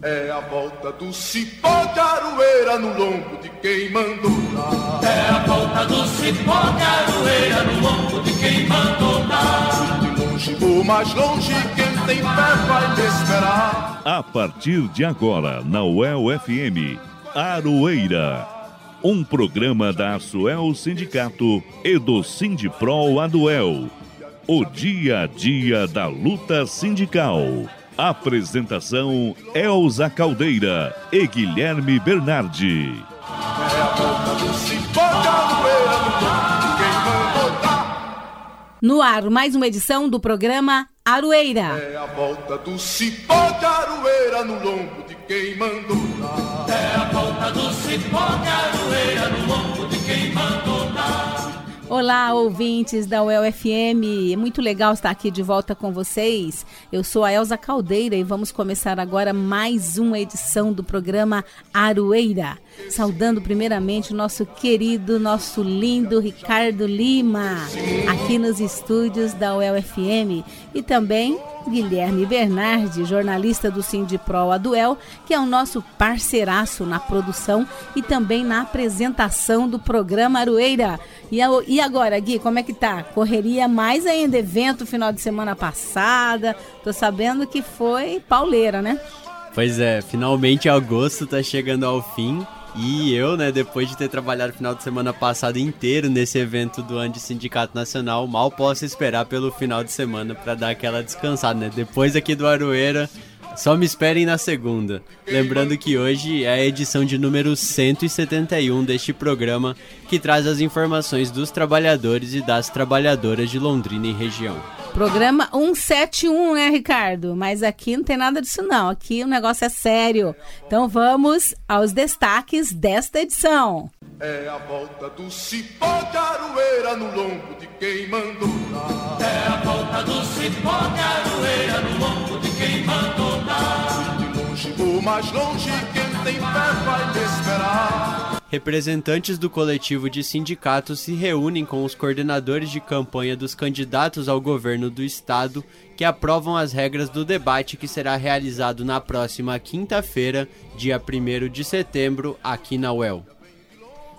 É a volta do cipó de aroeira no lombo de quem mandou dar. É a volta do cipó de aroeira no lombo de quem mandou dar. De longe ou mais longe, quem tem fé vai me esperar. A partir de agora, na UEL FM, Aroeira. Um programa da Asuel Sindicato e do Sindipro Aduel. O dia a dia da luta sindical. Apresentação Elza Caldeira e Guilherme Bernardi. É a volta do cipó de aroeira no lombo de quem mandou dar. No ar, mais uma edição do programa Aroeira. É a volta do cipó de aroeira no lombo de quem mandou dar. É a volta do cipó de aroeira no lombo de quem mandou. Olá, ouvintes da UEL FM. É muito legal estar aqui de volta com vocês. Eu sou a Elza Caldeira e vamos começar agora mais uma edição do programa Aroeira. Saudando primeiramente o nosso querido, nosso lindo Ricardo Lima, aqui nos estúdios da UEL FM. E também Guilherme Bernardi, jornalista do Sindipro Aduel, que é o nosso parceiraço na produção e também na apresentação do programa Aroeira. E, a- e agora, Gui, como é que tá? Correria mais ainda, evento final de semana passada. Tô sabendo que foi pauleira, né? Pois é, finalmente agosto tá chegando ao fim e eu, né, depois de ter trabalhado o final de semana passado inteiro nesse evento do Andi Sindicato Nacional, mal posso esperar pelo final de semana pra dar aquela descansada, né? Depois aqui do Aroeira, só me esperem na segunda. Lembrando que hoje é a edição de número 171 deste programa, que traz as informações dos trabalhadores e das trabalhadoras de Londrina e região. Programa 171, né, Ricardo? Mas aqui não tem nada disso, não. Aqui o negócio é sério. Então vamos aos destaques desta edição. É a volta do cipó de aroeira no lombo de quem mandou dar. É a volta do cipó de aroeira no lombo de quem mandou dar. De longe ou mais longe, quem tem fé vai esperar. Representantes do coletivo de sindicatos se reúnem com os coordenadores de campanha dos candidatos ao governo do estado que aprovam as regras do debate que será realizado na próxima quinta-feira, dia 1 de setembro, aqui na UEL.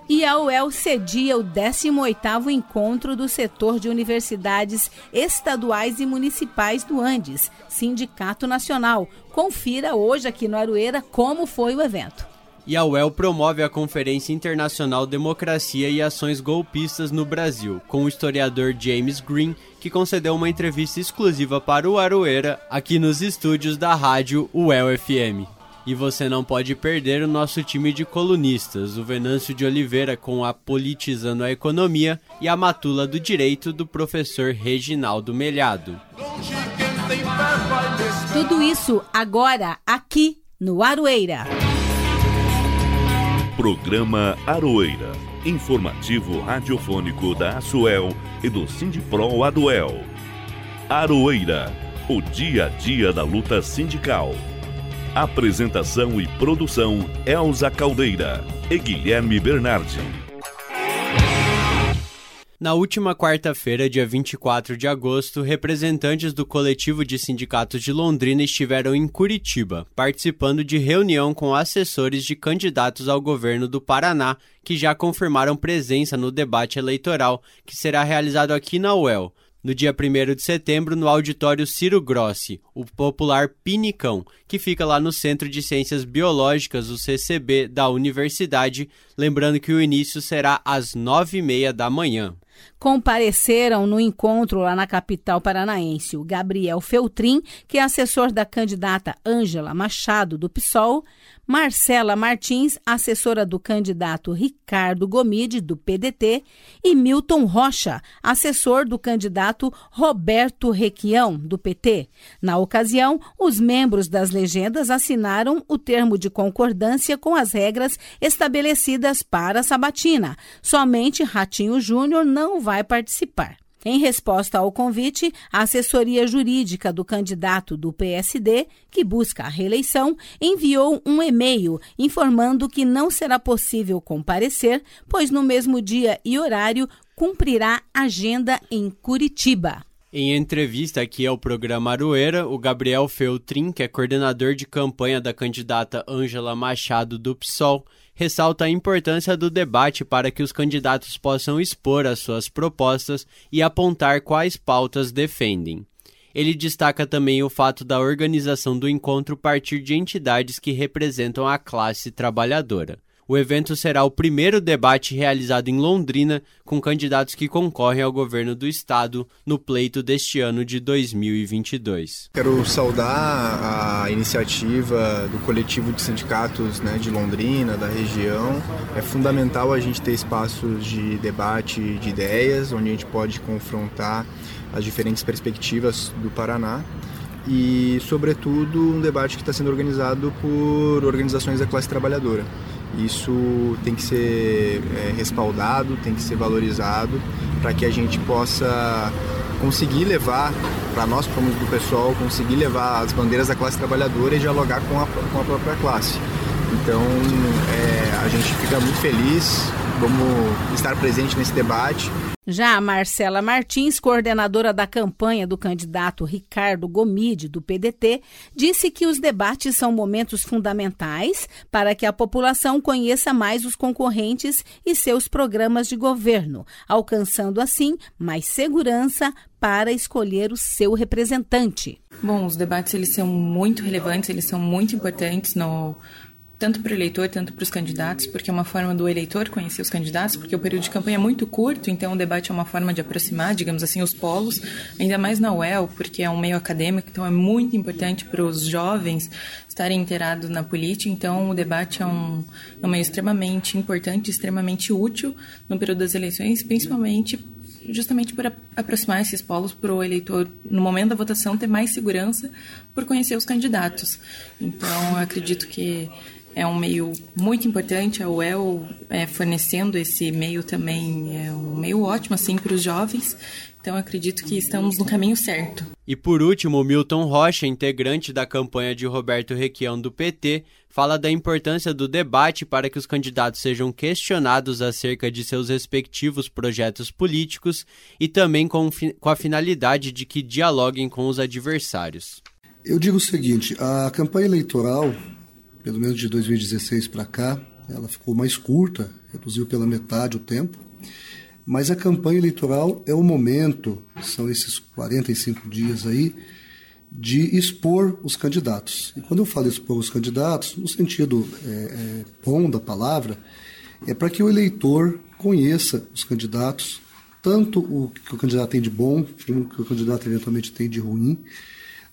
E a UEL cedia o 18º encontro do setor de universidades estaduais e municipais do Andes, Sindicato Nacional. Confira hoje aqui no Aroeira como foi o evento. E a UEL promove a Conferência Internacional Democracia e Ações Golpistas no Brasil, com o historiador James Green, que concedeu uma entrevista exclusiva para o Aroeira aqui nos estúdios da rádio UEL FM. E você não pode perder o nosso time de colunistas, o Venâncio de Oliveira com a Politizando a Economia e a Matula do Direito do professor Reginaldo Melhado. Tudo isso agora aqui no Aroeira. Programa Aroeira. Informativo radiofônico da Asuel e do Sindipro Aduel. Aroeira. O dia a dia da luta sindical. Apresentação e produção Elza Caldeira e Guilherme Bernardi. Na última quarta-feira, dia 24 de agosto, representantes do coletivo de sindicatos de Londrina estiveram em Curitiba, participando de reunião com assessores de candidatos ao governo do Paraná, que já confirmaram presença no debate eleitoral que será realizado aqui na UEL. No dia 1 de setembro, no auditório Ciro Grossi, o popular Pinicão, que fica lá no Centro de Ciências Biológicas, o CCB, da universidade, lembrando que o início será às nove e meia da manhã. Compareceram no encontro lá na capital paranaense o Gabriel Feltrin, que é assessor da candidata Ângela Machado, do PSOL, Marcela Martins, assessora do candidato Ricardo Gomide, do PDT, e Milton Rocha, assessor do candidato Roberto Requião, do PT. Na ocasião, os membros das legendas assinaram o termo de concordância com as regras estabelecidas para a sabatina. Somente Ratinho Júnior não vai participar. Em resposta ao convite, a assessoria jurídica do candidato do PSD, que busca a reeleição, enviou um e-mail informando que não será possível comparecer, pois no mesmo dia e horário cumprirá agenda em Curitiba. Em entrevista aqui ao programa Aroeira, o Gabriel Feltrin, que é coordenador de campanha da candidata Ângela Machado do PSOL, ressalta a importância do debate para que os candidatos possam expor as suas propostas e apontar quais pautas defendem. Ele destaca também o fato da organização do encontro partir de entidades que representam a classe trabalhadora. O evento será o primeiro debate realizado em Londrina com candidatos que concorrem ao governo do estado no pleito deste ano de 2022. Quero saudar a iniciativa do coletivo de sindicatos né, de Londrina, da região. É fundamental a gente ter espaços de debate de ideias, onde a gente pode confrontar as diferentes perspectivas do Paraná e, sobretudo, um debate que está sendo organizado por organizações da classe trabalhadora. Isso tem que ser é, respaldado, tem que ser valorizado para que a gente possa conseguir levar, para nós como do pessoal, conseguir levar as bandeiras da classe trabalhadora e dialogar com a, com a própria classe. Então é, a gente fica muito feliz, vamos estar presente nesse debate. Já a Marcela Martins, coordenadora da campanha do candidato Ricardo Gomide, do PDT, disse que os debates são momentos fundamentais para que a população conheça mais os concorrentes e seus programas de governo, alcançando assim mais segurança para escolher o seu representante. Bom, os debates eles são muito relevantes, eles são muito importantes no tanto para o eleitor, tanto para os candidatos, porque é uma forma do eleitor conhecer os candidatos, porque o período de campanha é muito curto, então o debate é uma forma de aproximar, digamos assim, os polos, ainda mais na UEL, porque é um meio acadêmico, então é muito importante para os jovens estarem inteirados na política, então o debate é um, é um meio extremamente importante, extremamente útil no período das eleições, principalmente justamente para aproximar esses polos para o eleitor, no momento da votação, ter mais segurança por conhecer os candidatos. Então, eu acredito que é um meio muito importante, a UEL é, fornecendo esse meio também é um meio ótimo assim para os jovens. Então acredito que estamos no caminho certo. E por último, Milton Rocha, integrante da campanha de Roberto Requião do PT, fala da importância do debate para que os candidatos sejam questionados acerca de seus respectivos projetos políticos e também com, com a finalidade de que dialoguem com os adversários. Eu digo o seguinte: a campanha eleitoral pelo menos de 2016 para cá, ela ficou mais curta, reduziu pela metade o tempo. Mas a campanha eleitoral é o momento, são esses 45 dias aí, de expor os candidatos. E quando eu falo expor os candidatos, no sentido é, é, bom da palavra, é para que o eleitor conheça os candidatos, tanto o que o candidato tem de bom, como o que o candidato eventualmente tem de ruim.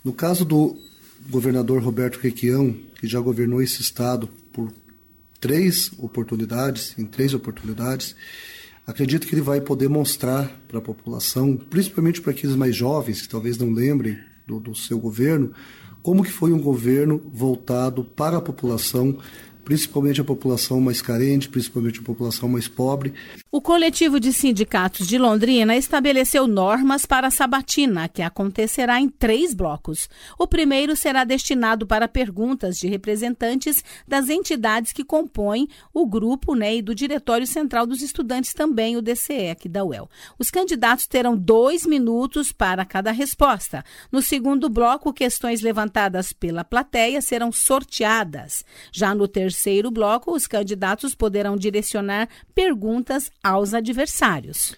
No caso do governador Roberto Requião, que já governou esse estado por três oportunidades, em três oportunidades, acredito que ele vai poder mostrar para a população, principalmente para aqueles mais jovens que talvez não lembrem do, do seu governo, como que foi um governo voltado para a população, principalmente a população mais carente, principalmente a população mais pobre. O coletivo de sindicatos de Londrina estabeleceu normas para a sabatina, que acontecerá em três blocos. O primeiro será destinado para perguntas de representantes das entidades que compõem o grupo né, e do Diretório Central dos Estudantes, também o DCE, aqui da UEL. Os candidatos terão dois minutos para cada resposta. No segundo bloco, questões levantadas pela plateia serão sorteadas. Já no terceiro, terceiro bloco, os candidatos poderão direcionar perguntas aos adversários.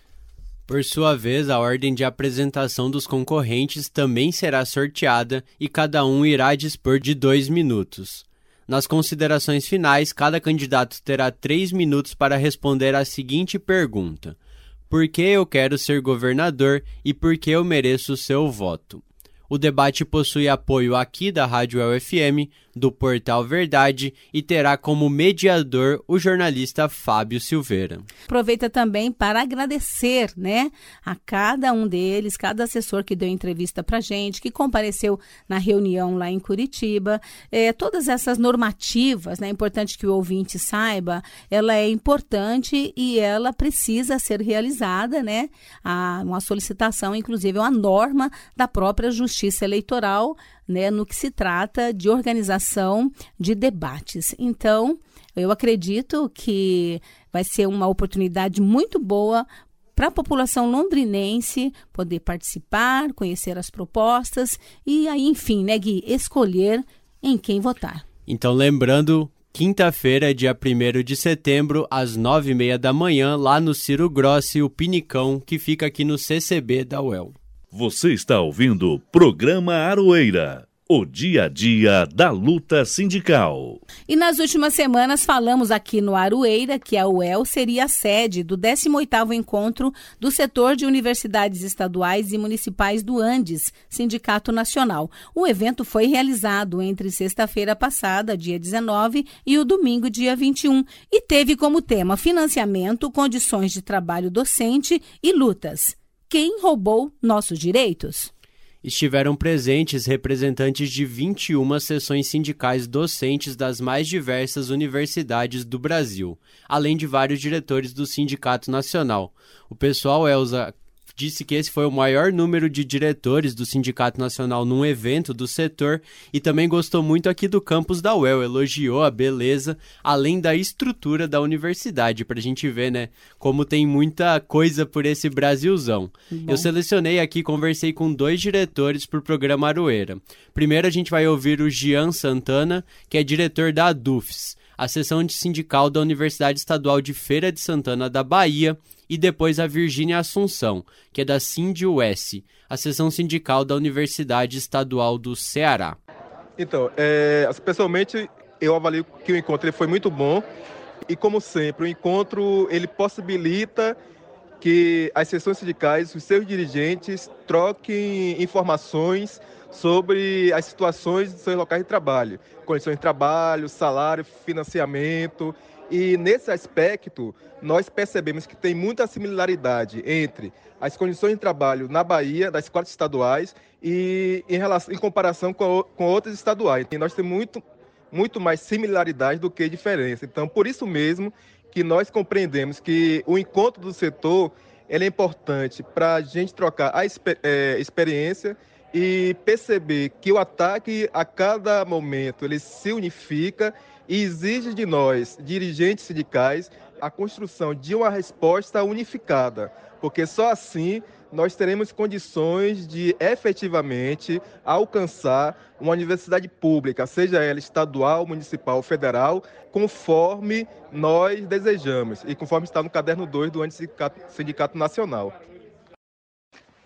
Por sua vez, a ordem de apresentação dos concorrentes também será sorteada e cada um irá dispor de dois minutos. Nas considerações finais, cada candidato terá três minutos para responder a seguinte pergunta: Por que eu quero ser governador e por que eu mereço o seu voto? O debate possui apoio aqui da Rádio UFM, do portal Verdade e terá como mediador o jornalista Fábio Silveira. Aproveita também para agradecer, né, a cada um deles, cada assessor que deu entrevista para gente, que compareceu na reunião lá em Curitiba. É, todas essas normativas, né, é importante que o ouvinte saiba, ela é importante e ela precisa ser realizada, né, a, uma solicitação, inclusive, uma norma da própria Justiça Eleitoral né, no que se trata de organização de debates. Então, eu acredito que vai ser uma oportunidade muito boa para a população londrinense poder participar, conhecer as propostas e aí, enfim, né, Gui, escolher em quem votar. Então, lembrando, quinta-feira, dia 1 de setembro, às nove e meia da manhã, lá no Ciro Grossi, o Pinicão, que fica aqui no CCB da UEL. Você está ouvindo o programa Aroeira. O dia a dia da luta sindical. E nas últimas semanas falamos aqui no Aroeira que a UEL seria a sede do 18º encontro do setor de universidades estaduais e municipais do Andes, Sindicato Nacional. O evento foi realizado entre sexta-feira passada, dia 19, e o domingo, dia 21, e teve como tema financiamento, condições de trabalho docente e lutas. Quem roubou nossos direitos? estiveram presentes representantes de 21 seções sindicais docentes das mais diversas universidades do Brasil, além de vários diretores do Sindicato Nacional. O pessoal, Elza, disse que esse foi o maior número de diretores do Sindicato Nacional num evento do setor e também gostou muito aqui do campus da UEL, elogiou a beleza, além da estrutura da universidade, para a gente ver, né, como tem muita coisa por esse Brasilzão. Bom. Eu selecionei aqui, conversei com dois diretores para o programa Aroeira. Primeiro a gente vai ouvir o Gian Santana, que é diretor da ADUFES, a seção de sindical da Universidade Estadual de Feira de Santana da Bahia, e depois a Virgínia Assunção, que é da Sindius, a seção sindical da Universidade Estadual do Ceará. Então, é, pessoalmente, eu avalio que o encontro ele foi muito bom e, como sempre, o encontro ele possibilita que as seções sindicais, os seus dirigentes, troquem informações sobre as situações dos seus locais de trabalho, condições de trabalho, salário, financiamento e nesse aspecto, nós percebemos que tem muita similaridade entre as condições de trabalho na Bahia, das escolas estaduais, e em, relação, em comparação com, com outras estaduais. E nós temos muito, muito mais similaridade do que diferença. Então, por isso mesmo que nós compreendemos que o encontro do setor é importante para a gente trocar a é, experiência e perceber que o ataque a cada momento ele se unifica e exige de nós, dirigentes sindicais, a construção de uma resposta unificada, porque só assim nós teremos condições de efetivamente alcançar uma universidade pública, seja ela estadual, municipal federal, conforme nós desejamos e conforme está no caderno 2 do Sindicato, Sindicato Nacional.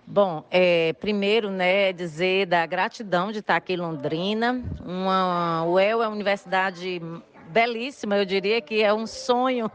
Bom, é, primeiro, né, dizer da gratidão de estar aqui em Londrina. Uma, o UEL é uma universidade belíssima, eu diria que é um sonho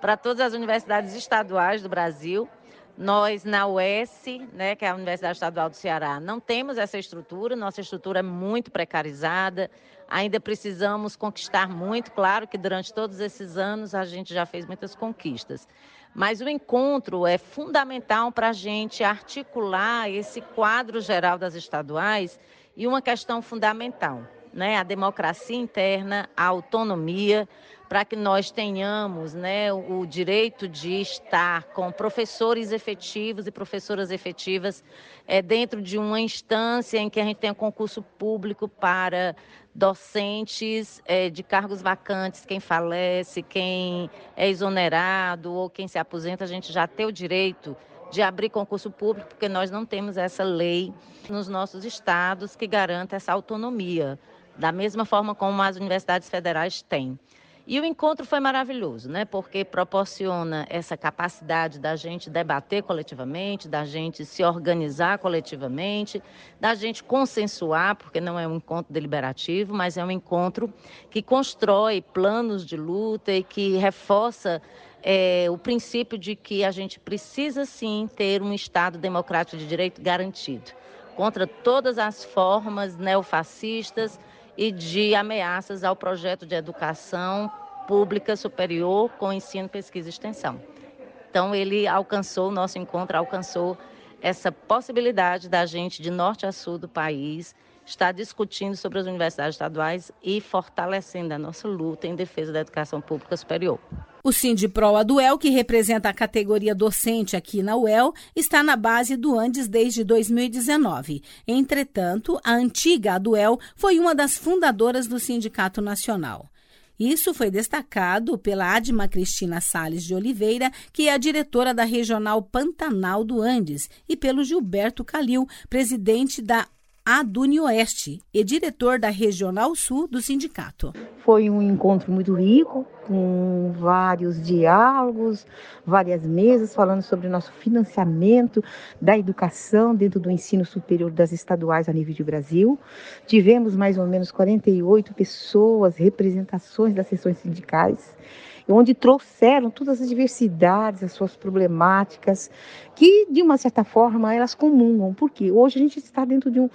para todas as universidades estaduais do Brasil. Nós, na UES, né, que é a Universidade Estadual do Ceará, não temos essa estrutura, nossa estrutura é muito precarizada, ainda precisamos conquistar muito. Claro que durante todos esses anos a gente já fez muitas conquistas. Mas o encontro é fundamental para a gente articular esse quadro geral das estaduais e uma questão fundamental, né? A democracia interna, a autonomia, para que nós tenhamos né, o direito de estar com professores efetivos e professoras efetivas é, dentro de uma instância em que a gente tenha concurso público para docentes é, de cargos vacantes, quem falece, quem é exonerado ou quem se aposenta, a gente já tem o direito de abrir concurso público, porque nós não temos essa lei nos nossos estados que garanta essa autonomia, da mesma forma como as universidades federais têm. E o encontro foi maravilhoso, né? Porque proporciona essa capacidade da gente debater coletivamente, da gente se organizar coletivamente, da gente consensuar, porque não é um encontro deliberativo, mas é um encontro que constrói planos de luta e que reforça é, o princípio de que a gente precisa sim ter um Estado democrático de direito garantido contra todas as formas neofascistas e de ameaças ao projeto de educação pública superior com ensino, pesquisa e extensão. Então, ele alcançou, o nosso encontro alcançou essa possibilidade da gente, de norte a sul do país, estar discutindo sobre as universidades estaduais e fortalecendo a nossa luta em defesa da educação pública superior. O Sindipro Aduel, que representa a categoria docente aqui na UEL, está na base do Andes desde 2019. Entretanto, a antiga Aduel foi uma das fundadoras do Sindicato Nacional. Isso foi destacado pela Adma Cristina Sales de Oliveira, que é a diretora da Regional Pantanal do Andes, e pelo Gilberto Calil, presidente da Aduni Oeste e diretor da Regional Sul do sindicato. Foi um encontro muito rico, com vários diálogos, várias mesas falando sobre o nosso financiamento da educação dentro do ensino superior das estaduais a nível de Brasil. Tivemos mais ou menos 48 pessoas, representações das sessões sindicais onde trouxeram todas as diversidades, as suas problemáticas, que de uma certa forma elas comungam, porque hoje a gente está dentro de um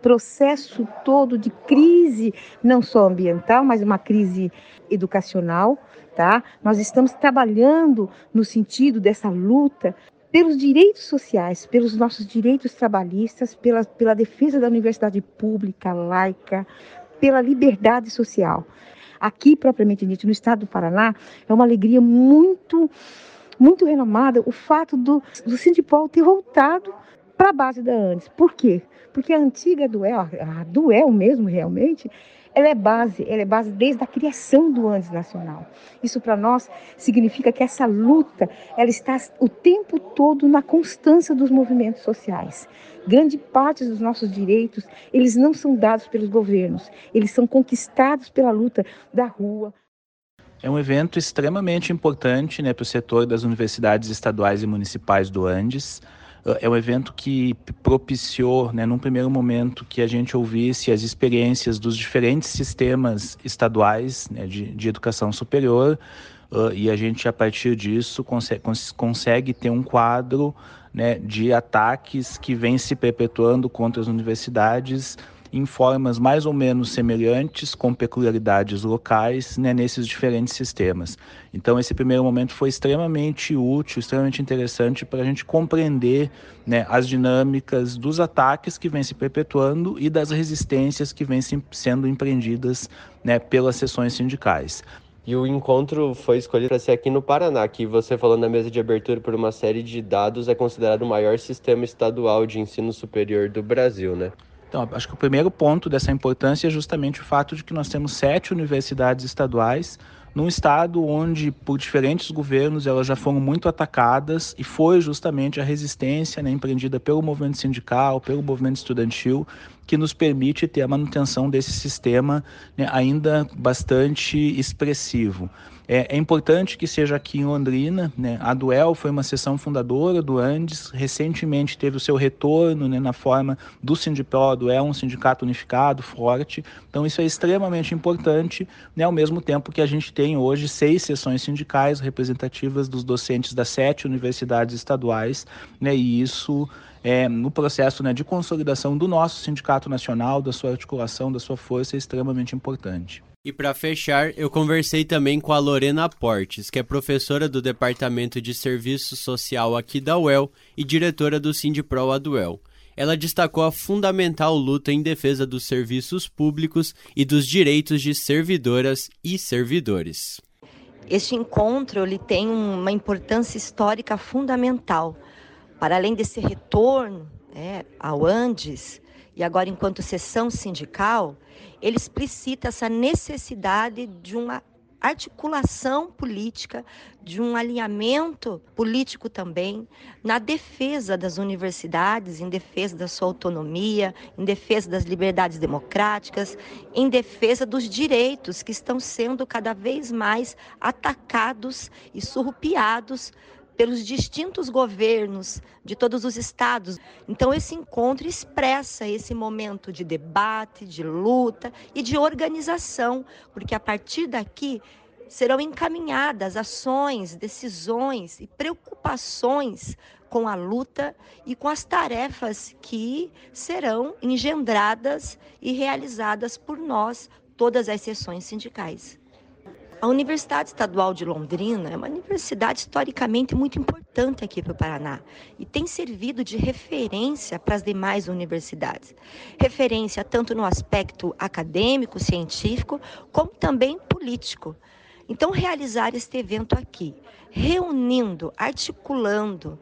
processo todo de crise, não só ambiental, mas uma crise educacional, tá? Nós estamos trabalhando no sentido dessa luta pelos direitos sociais, pelos nossos direitos trabalhistas, pela, pela defesa da universidade pública, laica, pela liberdade social aqui propriamente dito, no estado do Paraná, é uma alegria muito, muito renomada o fato do, do Sindipol ter voltado para a base da Andes. Por quê? Porque a antiga Duel, a Duel mesmo realmente, ela é base, ela é base desde a criação do Andes Nacional. Isso para nós significa que essa luta, ela está o tempo todo na constância dos movimentos sociais. Grande parte dos nossos direitos, eles não são dados pelos governos, eles são conquistados pela luta da rua. É um evento extremamente importante né, para o setor das universidades estaduais e municipais do Andes é um evento que propiciou, né, num primeiro momento, que a gente ouvisse as experiências dos diferentes sistemas estaduais né, de, de educação superior, uh, e a gente, a partir disso, consegue, consegue ter um quadro né, de ataques que vem se perpetuando contra as universidades em formas mais ou menos semelhantes, com peculiaridades locais, né, nesses diferentes sistemas. Então, esse primeiro momento foi extremamente útil, extremamente interessante para a gente compreender né, as dinâmicas dos ataques que vêm se perpetuando e das resistências que vêm sendo empreendidas né, pelas sessões sindicais. E o encontro foi escolhido para ser aqui no Paraná, que você falou na mesa de abertura por uma série de dados, é considerado o maior sistema estadual de ensino superior do Brasil, né? Então, acho que o primeiro ponto dessa importância é justamente o fato de que nós temos sete universidades estaduais num estado onde, por diferentes governos, elas já foram muito atacadas e foi justamente a resistência né, empreendida pelo movimento sindical, pelo movimento estudantil, que nos permite ter a manutenção desse sistema né, ainda bastante expressivo. É, é, importante que seja aqui em Londrina. Né? A Duel foi uma seção fundadora do Andes, recentemente teve o seu retorno né, na forma do Sindipro. A Duel, um sindicato unificado, forte. Então, isso é extremamente importante, né, ao mesmo tempo que a gente tem hoje seis seções sindicais representativas dos docentes das sete universidades estaduais, né, e isso é, no processo né, de consolidação do nosso sindicato nacional, da sua articulação, da sua força, é extremamente importante. E para fechar, eu conversei também com a Lorena Portes, que é professora do Departamento de Serviço Social aqui da UEL e diretora do Sindipro Aduel. Ela destacou a fundamental luta em defesa dos serviços públicos e dos direitos de servidoras e servidores. Este encontro ele tem uma importância histórica fundamental. Para além desse retorno né, ao Andes, e agora enquanto sessão sindical, ele explicita essa necessidade de uma articulação política, de um alinhamento político também, na defesa das universidades, em defesa da sua autonomia, em defesa das liberdades democráticas, em defesa dos direitos que estão sendo cada vez mais atacados e surrupiados pelos distintos governos de todos os estados. Então, esse encontro expressa esse momento de debate, de luta e de organização, porque a partir daqui serão encaminhadas ações, decisões e preocupações com a luta e com as tarefas que serão engendradas e realizadas por nós, todas as sessões sindicais. A Universidade Estadual de Londrina é uma universidade historicamente muito importante aqui para o Paraná e tem servido de referência para as demais universidades. Referência tanto no aspecto acadêmico, científico, como também político. Então, realizar este evento aqui, reunindo, articulando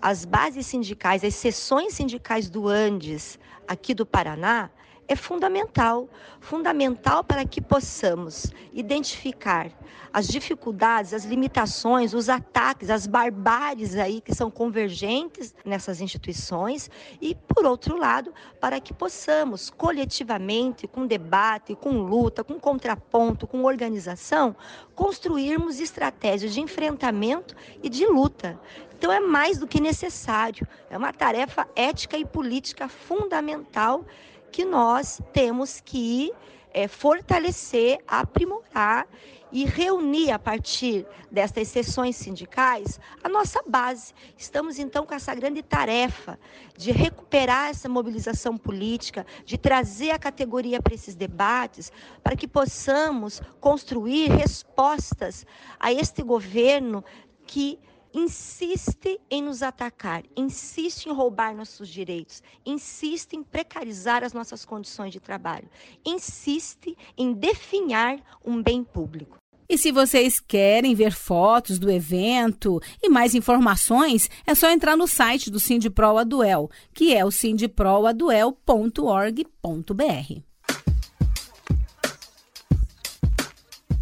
as bases sindicais, as seções sindicais do Andes aqui do Paraná, é fundamental, fundamental para que possamos identificar as dificuldades, as limitações, os ataques, as barbáries aí que são convergentes nessas instituições e, por outro lado, para que possamos coletivamente, com debate, com luta, com contraponto, com organização, construirmos estratégias de enfrentamento e de luta. Então é mais do que necessário, é uma tarefa ética e política fundamental que nós temos que é, fortalecer, aprimorar e reunir a partir destas sessões sindicais a nossa base. Estamos então com essa grande tarefa de recuperar essa mobilização política, de trazer a categoria para esses debates, para que possamos construir respostas a este governo que insiste em nos atacar, insiste em roubar nossos direitos, insiste em precarizar as nossas condições de trabalho, insiste em definhar um bem público. E se vocês querem ver fotos do evento e mais informações, é só entrar no site do Sindipro Aduel, que é o sindiproaduel.org.br.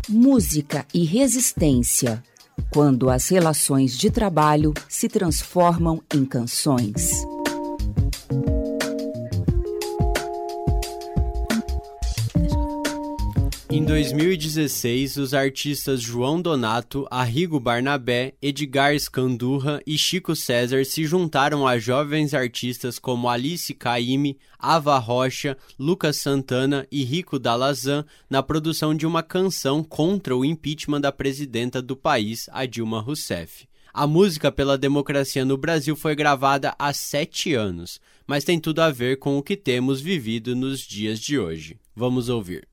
Música e resistência quando as relações de trabalho se transformam em canções. Em 2016, os artistas João Donato, Arrigo Barnabé, Edgar Scandurra e Chico César se juntaram a jovens artistas como Alice Caime, Ava Rocha, Lucas Santana e Rico Dalazan na produção de uma canção contra o impeachment da presidenta do país, a Dilma Rousseff. A música pela democracia no Brasil foi gravada há sete anos, mas tem tudo a ver com o que temos vivido nos dias de hoje. Vamos ouvir.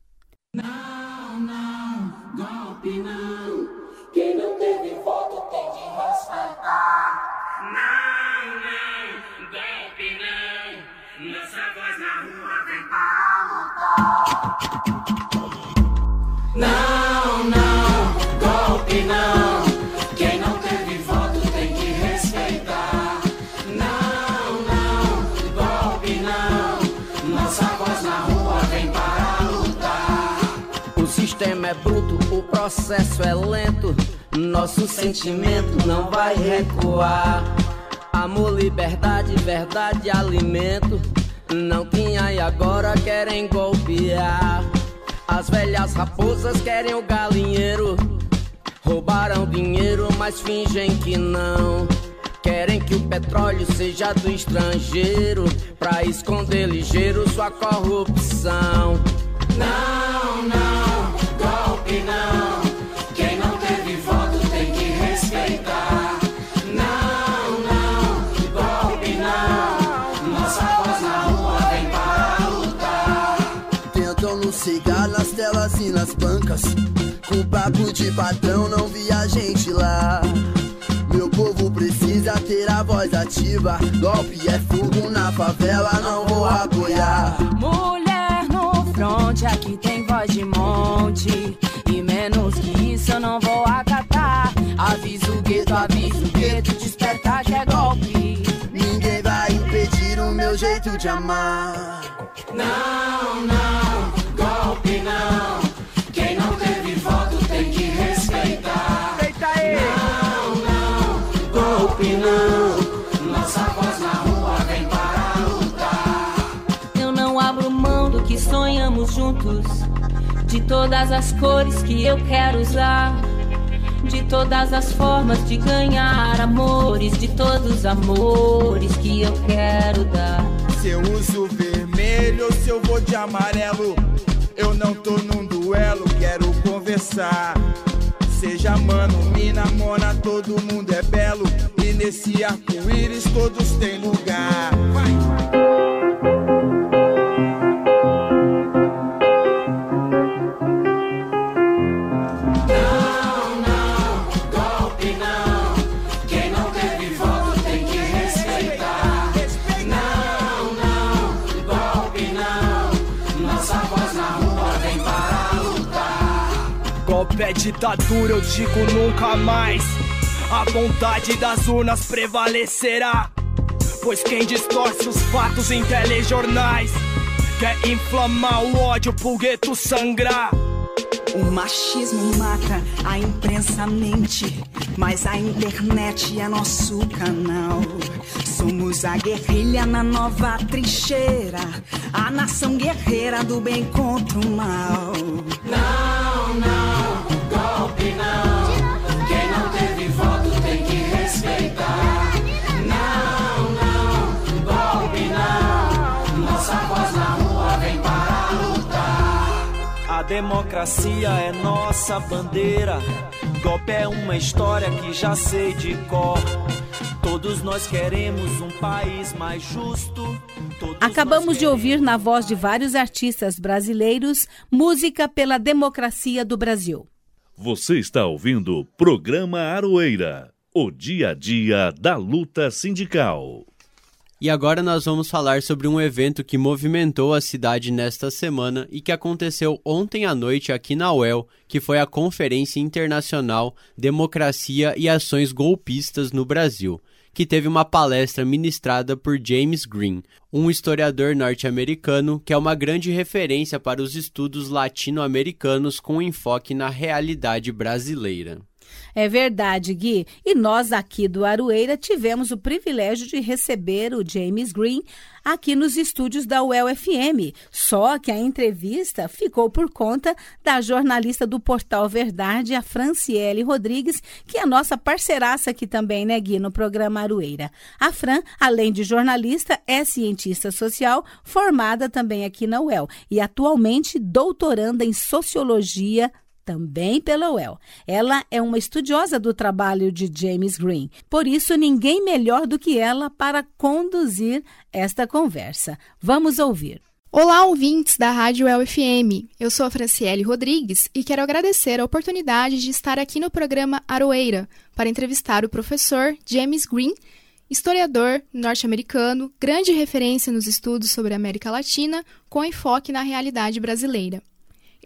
Não, não, golpe não. Quem não teve voto tem de respeitar. Não, não, golpe não. Nossa voz na rua vem para lutar. Não, sistema é bruto, o processo é lento. Nosso sentimento não vai recuar. Amor, liberdade, verdade, alimento. Não tinha e agora querem golpear. As velhas raposas querem o galinheiro. Roubaram dinheiro, mas fingem que não. Querem que o petróleo seja do estrangeiro. Pra esconder ligeiro sua corrupção. Não, não, nas bancas. Com papo de patrão, não vi a gente lá. Meu povo precisa ter a voz ativa. Golpe é fogo na favela, não vou apoiar. Mulher no fronte, aqui tem voz de monte. E menos que isso eu não vou acatar. Avisa o gueto, avisa o gueto, desperta que é golpe. Ninguém vai impedir o meu jeito de amar. Não, não, juntos. De todas as cores que eu quero usar. De todas as formas de ganhar amores. De todos os amores que eu quero dar. Se eu uso vermelho ou se eu vou de amarelo. Eu não tô num duelo, quero conversar. Seja mano, mina, mona, todo mundo é belo. E nesse arco-íris todos têm lugar. Não, é ditadura, eu digo nunca mais. A vontade das urnas prevalecerá. Pois quem distorce os fatos em telejornais Quer inflamar o ódio pro gueto sangrar. O machismo mata, a imprensa mente, mas a internet é nosso canal. Somos a guerrilha na nova trincheira, a nação guerreira do bem contra o mal. Não, não, democracia é nossa bandeira. Golpe é uma história que já sei de cor. Todos nós queremos um país mais justo. Acabamos de ouvir na voz de vários artistas brasileiros música pela democracia do Brasil. Você está ouvindo o programa Aroeira, o dia a dia da luta sindical. E agora nós vamos falar sobre um evento que movimentou a cidade nesta semana e que aconteceu ontem à noite aqui na UEL, que foi a Conferência Internacional Democracia e Ações Golpistas no Brasil, que teve uma palestra ministrada por James Green, um historiador norte-americano que é uma grande referência para os estudos latino-americanos com enfoque na realidade brasileira. É verdade, Gui. E nós aqui do Aroeira tivemos o privilégio de receber o James Green aqui nos estúdios da UEL FM. Só que a entrevista ficou por conta da jornalista do Portal Verdade, a Franciele Rodrigues, que é nossa parceiraça aqui também, né, Gui, no programa Aroeira. A Fran, além de jornalista, é cientista social, formada também aqui na UEL e atualmente doutoranda em sociologia também pela UEL. Ela é uma estudiosa do trabalho de James Green, por isso ninguém melhor do que ela para conduzir esta conversa. Vamos ouvir. Olá, ouvintes da Rádio UFM. Eu sou a Franciele Rodrigues e quero agradecer a oportunidade de estar aqui no programa Aroeira para entrevistar o professor James Green, historiador norte-americano, grande referência nos estudos sobre a América Latina, com enfoque na realidade brasileira.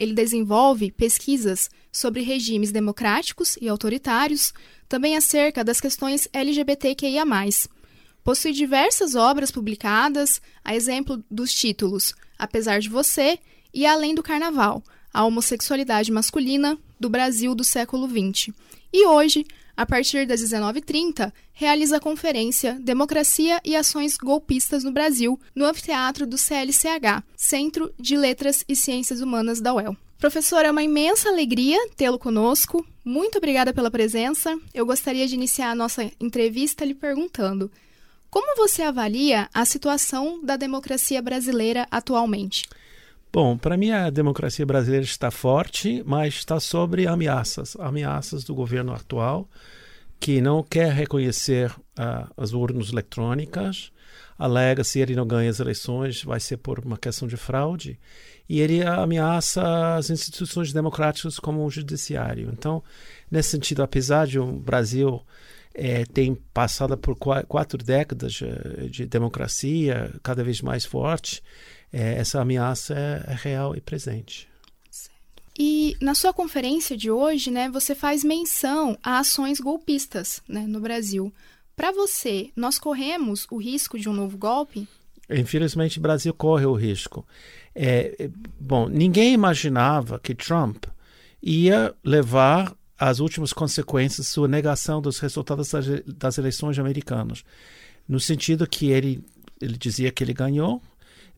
Ele desenvolve pesquisas sobre regimes democráticos e autoritários, também acerca das questões LGBTQIA. Possui diversas obras publicadas, a exemplo dos títulos Apesar de Você e Além do Carnaval, a homossexualidade masculina do Brasil do século XX. E hoje, a partir das 19h30, realiza a conferência Democracia e Ações Golpistas no Brasil, no anfiteatro do CLCH, Centro de Letras e Ciências Humanas da UEL. Professor, é uma imensa alegria tê-lo conosco. Muito obrigada pela presença. Eu gostaria de iniciar a nossa entrevista lhe perguntando: como você avalia a situação da democracia brasileira atualmente? Bom, para mim a democracia brasileira está forte, mas está sobre ameaças, ameaças do governo atual que não quer reconhecer uh, as urnas eletrônicas, alega se ele não ganha as eleições vai ser por uma questão de fraude e ele ameaça as instituições democráticas como o judiciário. Então, nesse sentido, apesar de o Brasil é, tem passado por quatro décadas de, de democracia cada vez mais forte, é, essa ameaça é, é real e presente. E na sua conferência de hoje, né, você faz menção a ações golpistas né, no Brasil. Para você, nós corremos o risco de um novo golpe? Infelizmente, o Brasil corre o risco. É, é bom, ninguém imaginava que Trump ia levar as últimas consequências sua negação dos resultados das, das eleições americanas, no sentido que ele, ele dizia que ele ganhou,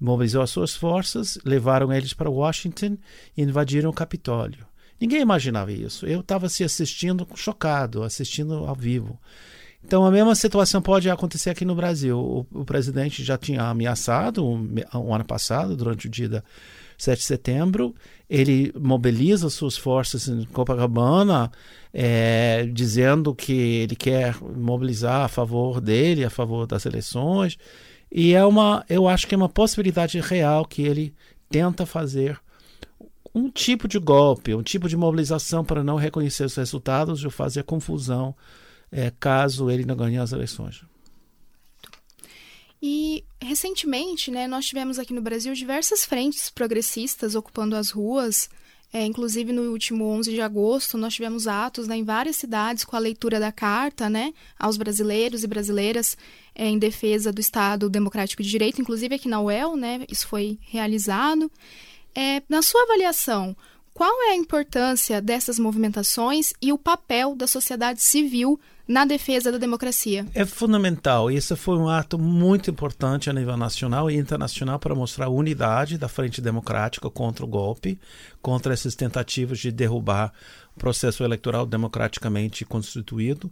mobilizou as suas forças, levaram eles para Washington e invadiram o Capitólio. Ninguém imaginava isso. Eu estava se assistindo chocado, assistindo ao vivo. Então a mesma situação pode acontecer aqui no Brasil. O, o presidente já tinha ameaçado um, um, ano passado, durante o dia da 7 de setembro, ele mobiliza suas forças em Copacabana, é, dizendo que ele quer mobilizar a favor dele, a favor das eleições. E é uma, eu acho que é uma possibilidade real que ele tenta fazer um tipo de golpe, um tipo de mobilização para não reconhecer os resultados ou fazer confusão é, caso ele não ganhe as eleições. E recentemente, né, nós tivemos aqui no Brasil diversas frentes progressistas ocupando as ruas, É, inclusive, no último 11 de agosto, nós tivemos atos né, em várias cidades com a leitura da carta né, aos brasileiros e brasileiras é, em defesa do Estado Democrático de Direito, inclusive aqui na UEL, né, isso foi realizado. É, na sua avaliação, qual é a importância dessas movimentações e o papel da sociedade civil na defesa da democracia? É fundamental. Esse foi um ato muito importante a nível nacional e internacional para mostrar a unidade da Frente Democrática contra o golpe, contra essas tentativas de derrubar o processo eleitoral democraticamente constituído.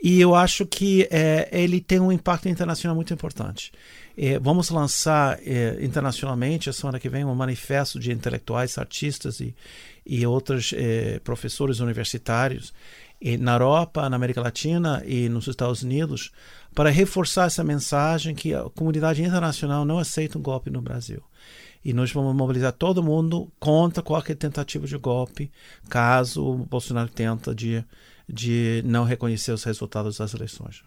E eu acho que é, ele tem um impacto internacional muito importante. É, vamos lançar é, internacionalmente, a semana que vem, um manifesto de intelectuais, artistas e, e outros é, professores universitários na Europa, na América Latina e nos Estados Unidos para reforçar essa mensagem que a comunidade internacional não aceita um golpe no Brasil. E nós vamos mobilizar todo mundo contra qualquer tentativa de golpe, caso o Bolsonaro tenta de, de não reconhecer os resultados das eleições.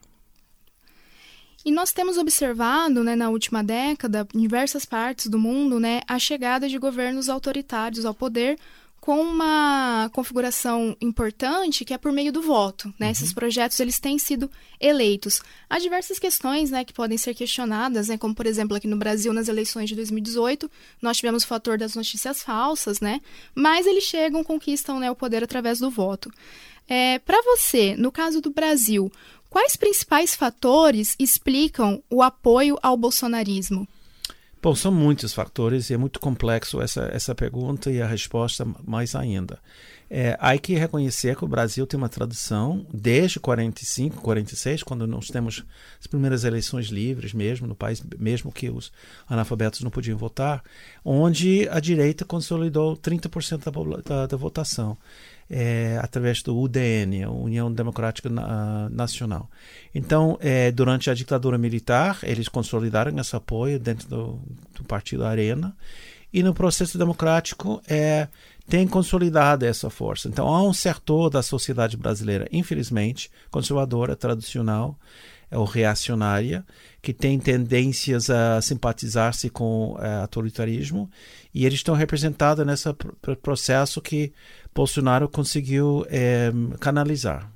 E nós temos observado, né, na última década, em diversas partes do mundo, né, a chegada de governos autoritários ao poder com uma configuração importante que é por meio do voto. Né? Uhum. Esses projetos eles têm sido eleitos. Há diversas questões né, que podem ser questionadas, né? como por exemplo aqui no Brasil nas eleições de 2018 nós tivemos o fator das notícias falsas, né? mas eles chegam, conquistam né, o poder através do voto. É, Para você, no caso do Brasil, quais principais fatores explicam o apoio ao bolsonarismo? Bom, são muitos fatores e é muito complexo essa, essa pergunta e a resposta mais ainda. É, há que reconhecer que o Brasil tem uma tradição desde 45, 46, quando nós temos as primeiras eleições livres mesmo no país, mesmo que os analfabetos não podiam votar, onde a direita consolidou 30% da, da, da votação é, através do UDN, a União Democrática Nacional. Então, é, durante a ditadura militar, eles consolidaram esse apoio dentro do, do partido Arena, e no processo democrático é, tem consolidado essa força. Então, há um setor da sociedade brasileira, infelizmente, conservadora, tradicional, é ou reacionária, que tem tendências a simpatizar-se com é, autoritarismo, e eles estão representados nesse processo que Bolsonaro conseguiu é, canalizar.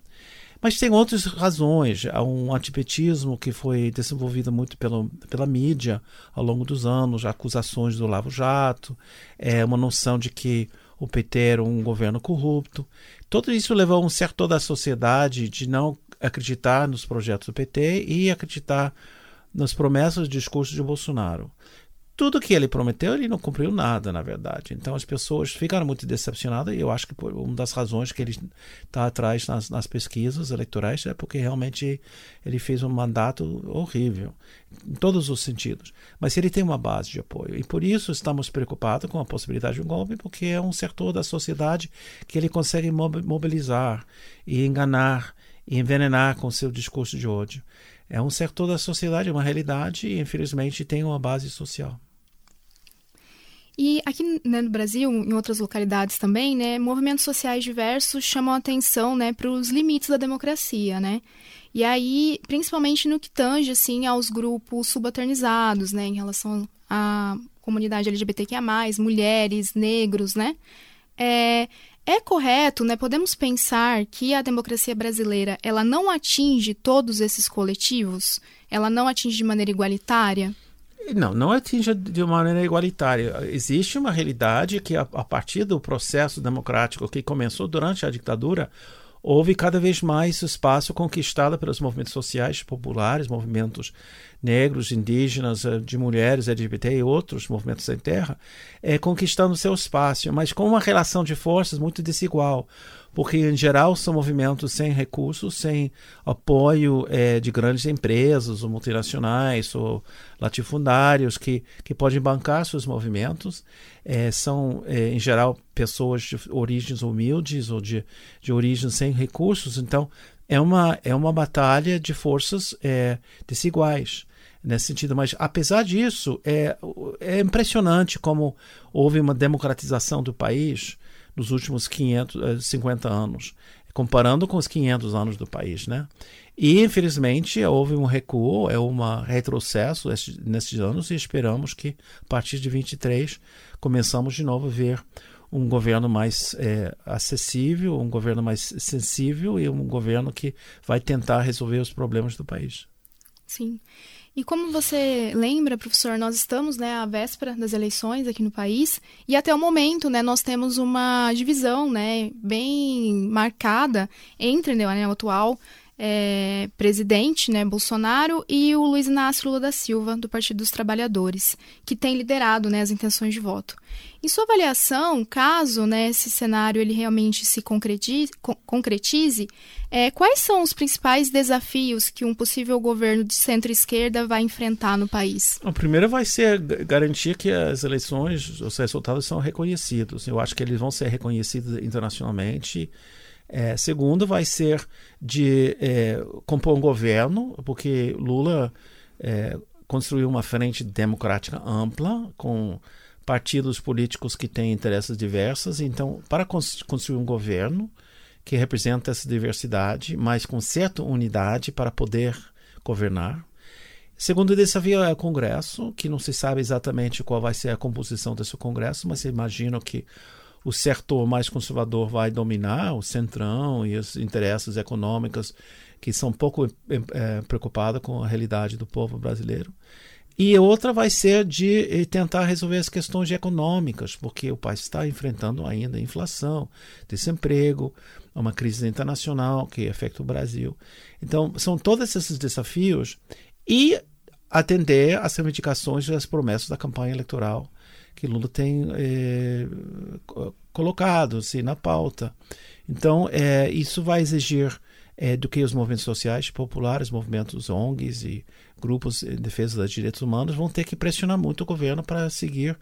Mas tem outras razões. Há um antipetismo que foi desenvolvido muito pelo, pela mídia ao longo dos anos, acusações do Lavo Jato, é uma noção de que o PT era um governo corrupto. Tudo isso levou um certo da sociedade de não acreditar nos projetos do PT e acreditar nas promessas e discursos de Bolsonaro tudo que ele prometeu, ele não cumpriu nada, na verdade. Então as pessoas ficaram muito decepcionadas e eu acho que uma das razões que ele está atrás nas, nas, pesquisas eleitorais é porque realmente ele fez um mandato horrível, em todos os sentidos. Mas ele tem uma base de apoio e por isso estamos preocupados com a possibilidade de um golpe, porque é um setor da sociedade que ele consegue mobilizar e enganar e envenenar com seu discurso de ódio. É um setor da sociedade, uma realidade e infelizmente tem uma base social. E aqui né, no Brasil, em outras localidades também, né, movimentos sociais diversos chamam a atenção né, para os limites da democracia, né? E aí, principalmente no que tange assim, aos grupos subalternizados, né, em relação à comunidade LGBTQIA+, mulheres, negros, né? É, é correto, né? Podemos pensar que a democracia brasileira ela não atinge todos esses coletivos? Ela não atinge de maneira igualitária? Não, não atinge de uma maneira igualitária. Existe uma realidade que, a, a partir do processo democrático que começou durante a ditadura, houve cada vez mais espaço conquistado pelos movimentos sociais populares, movimentos negros, indígenas, eh, de mulheres, LGBT e outros movimentos sem terra, é, conquistando seu espaço, mas com uma relação de forças muito desigual porque em geral são movimentos sem recursos, sem apoio é, de grandes empresas ou multinacionais ou latifundários que, que podem bancar seus movimentos. É, são, é, em geral, pessoas de origens humildes ou de, de origens sem recursos. Então, é uma, é uma batalha de forças desiguais nesse sentido. Mas, apesar disso, é, é impressionante como houve uma democratização do país nos últimos 550 eh, anos, comparando com os 500 anos do país, né? E, infelizmente, houve um recuo, é um retrocesso nesses anos e esperamos que, a partir de 23, começamos de novo a ver um governo mais é, acessível, um governo mais sensível e um governo que vai tentar resolver os problemas do país. Sim. E como você lembra, professor, nós estamos né, à véspera das eleições aqui no país e até o momento né, nós temos uma divisão né, bem marcada entre né, o atual é, presidente, né, Bolsonaro, e o Luiz Inácio Lula da Silva, do Partido dos Trabalhadores, que tem liderado né, as intenções de voto. Em sua avaliação, caso né, esse cenário ele realmente se concretize, concretize é, quais são os principais desafios que um possível governo de centro-esquerda vai enfrentar no país? O primeiro vai ser garantir que as eleições, os resultados são reconhecidos. Eu acho que eles vão ser reconhecidos internacionalmente. É, segundo, vai ser de é, compor um governo, porque Lula é, construiu uma frente democrática ampla, com partidos políticos que têm interesses diversos. Então, para construir um governo que representa essa diversidade, mas com certa unidade para poder governar. Segundo desafio é o Congresso, que não se sabe exatamente qual vai ser a composição desse Congresso, mas imagino que o setor mais conservador vai dominar o centrão e os interesses econômicos que são pouco é, preocupados com a realidade do povo brasileiro. E outra vai ser de eh, tentar resolver as questões econômicas, porque o país está enfrentando ainda inflação, desemprego, uma crise internacional que afeta o Brasil. Então, são todos esses desafios e atender às reivindicações e às promessas da campanha eleitoral que Lula tem é, colocado assim, na pauta. Então, é, isso vai exigir é, do que os movimentos sociais populares, movimentos ONGs e grupos em defesa dos direitos humanos vão ter que pressionar muito o governo para seguir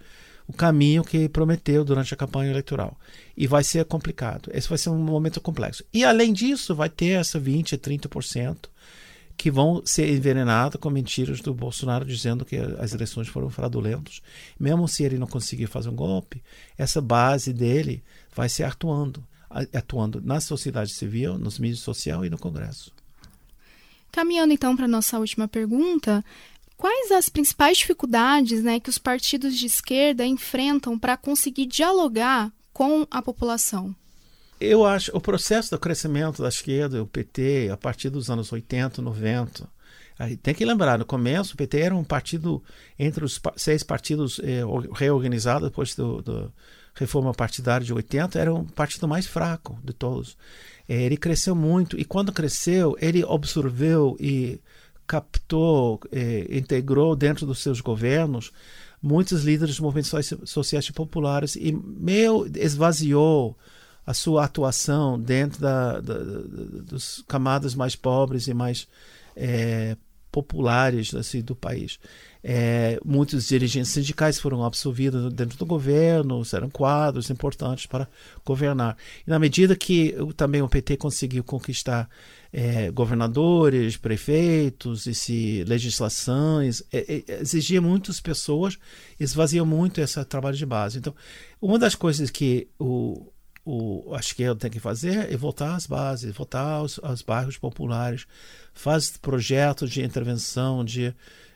o caminho que prometeu durante a campanha eleitoral. E vai ser complicado. Esse vai ser um momento complexo. E, além disso, vai ter essa 20% a 30% que vão ser envenenados com mentiras do Bolsonaro dizendo que as eleições foram fraudulentas. Mesmo se ele não conseguir fazer um golpe, essa base dele vai ser atuando, atuando na sociedade civil, nos mídias sociais e no Congresso. Caminhando então para a nossa última pergunta, quais as principais dificuldades né, que os partidos de esquerda enfrentam para conseguir dialogar com a população? Eu acho o processo do crescimento da esquerda, o PT, a partir dos anos 80, 90, aí tem que lembrar, no começo o PT era um partido entre os seis partidos eh, reorganizados depois do, do, reforma partidária de 80, era um partido mais fraco de todos. Eh, ele cresceu muito e quando cresceu, ele absorveu e captou, eh, integrou dentro dos seus governos muitos líderes de movimentos sociais populares e meio esvaziou a sua atuação dentro da, da, das camadas mais pobres e mais é, populares assim, do país. É, muitos dirigentes sindicais foram absolvidos dentro do governo, eram quadros importantes para governar. E na medida que também o PT conseguiu conquistar é, governadores, prefeitos, e se legislações, é, é, exigia muitas pessoas, esvazia muito esse trabalho de base. Então, uma das coisas que o, o, a esquerda tem que fazer é voltar às bases, voltar aos, aos bairros populares, faz projetos de intervenção, de,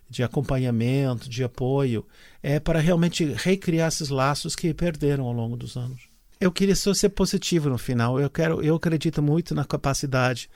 de acompanhamento, de apoio, é para realmente recriar esses laços que perderam ao longo dos anos. Eu queria só ser positivo no final. Eu quero, eu acredito muito na capacidade